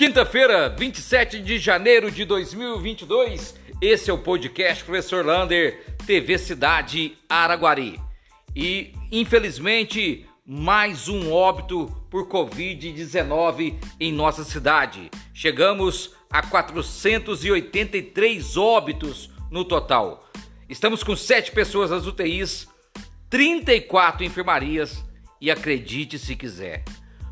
Quinta-feira, 27 de janeiro de 2022. Esse é o podcast Professor Lander, TV Cidade Araguari. E, infelizmente, mais um óbito por Covid-19 em nossa cidade. Chegamos a 483 óbitos no total. Estamos com 7 pessoas nas UTIs, 34 enfermarias e acredite se quiser,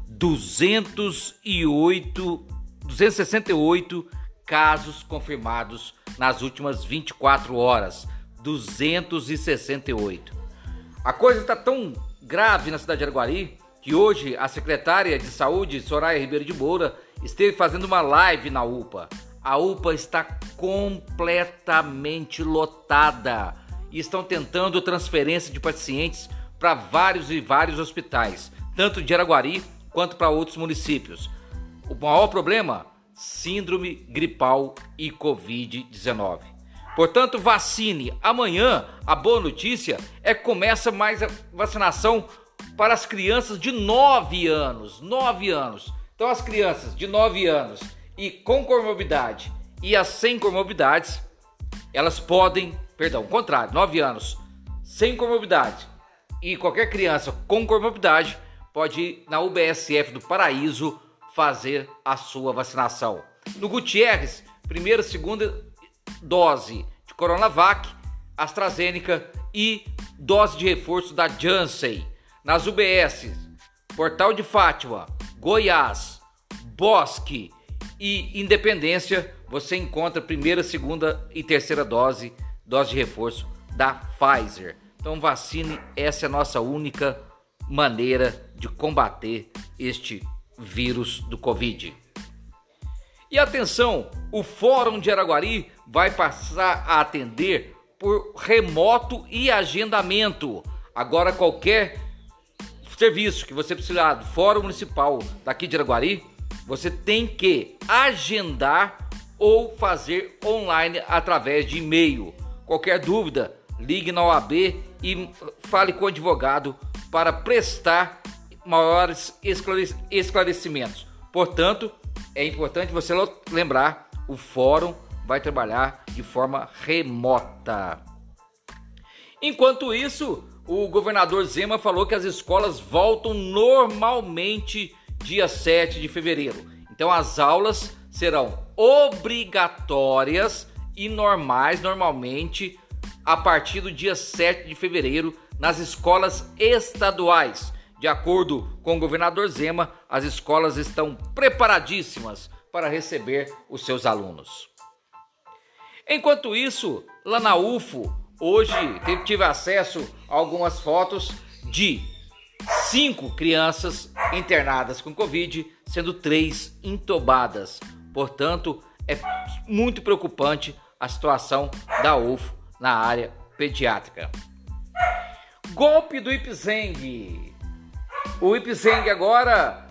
208 268 casos confirmados nas últimas 24 horas. 268. A coisa está tão grave na cidade de Araguari que hoje a secretária de saúde, Soraya Ribeiro de Moura, esteve fazendo uma live na UPA. A UPA está completamente lotada e estão tentando transferência de pacientes para vários e vários hospitais, tanto de Araguari quanto para outros municípios. O maior problema, síndrome gripal e Covid-19. Portanto, vacine. Amanhã, a boa notícia é que começa mais a vacinação para as crianças de 9 anos. 9 anos. Então, as crianças de 9 anos e com comorbidade e as sem comorbidades, elas podem, perdão, contrário, 9 anos sem comorbidade e qualquer criança com comorbidade pode ir na UBSF do Paraíso fazer a sua vacinação. No Gutierrez, primeira segunda dose de Coronavac, AstraZeneca e dose de reforço da Janssen. Nas UBS, Portal de Fátima, Goiás, Bosque e Independência, você encontra primeira, segunda e terceira dose, dose de reforço da Pfizer. Então vacine, essa é a nossa única maneira de combater este vírus do Covid. E atenção, o Fórum de Araguari vai passar a atender por remoto e agendamento. Agora qualquer serviço que você precisar do Fórum Municipal daqui de Araguari, você tem que agendar ou fazer online através de e-mail. Qualquer dúvida, ligue na OAB e fale com o advogado para prestar maiores esclarecimentos. Portanto, é importante você lembrar: o fórum vai trabalhar de forma remota. Enquanto isso, o governador Zema falou que as escolas voltam normalmente dia 7 de fevereiro. Então as aulas serão obrigatórias e normais normalmente a partir do dia 7 de fevereiro nas escolas estaduais. De acordo com o governador Zema, as escolas estão preparadíssimas para receber os seus alunos. Enquanto isso, lá na UFO, hoje tive acesso a algumas fotos de cinco crianças internadas com Covid, sendo três entobadas. Portanto, é muito preocupante a situação da UFO na área pediátrica. Golpe do Ipzeng. O Ipzeng agora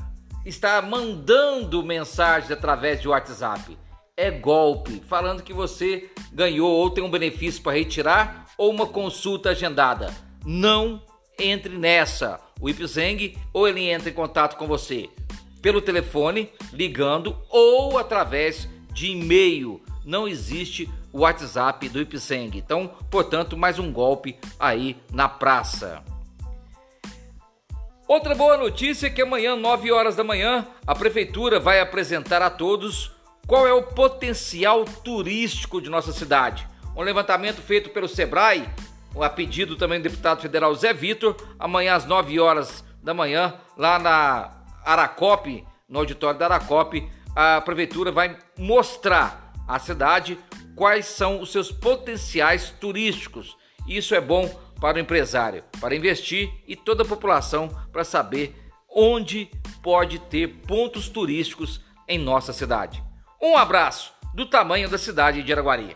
está mandando mensagens através de WhatsApp. É golpe, falando que você ganhou ou tem um benefício para retirar ou uma consulta agendada. Não entre nessa. O Ipzeng ou ele entra em contato com você pelo telefone, ligando ou através de e-mail. Não existe o WhatsApp do Ipzeng. Então, portanto, mais um golpe aí na praça. Outra boa notícia é que amanhã, 9 horas da manhã, a prefeitura vai apresentar a todos qual é o potencial turístico de nossa cidade. Um levantamento feito pelo Sebrae, a pedido também do deputado federal Zé Vitor, amanhã às 9 horas da manhã, lá na Aracope, no auditório da Aracope, a prefeitura vai mostrar à cidade quais são os seus potenciais turísticos. Isso é bom para o empresário, para investir e toda a população para saber onde pode ter pontos turísticos em nossa cidade. Um abraço do tamanho da cidade de Araguari.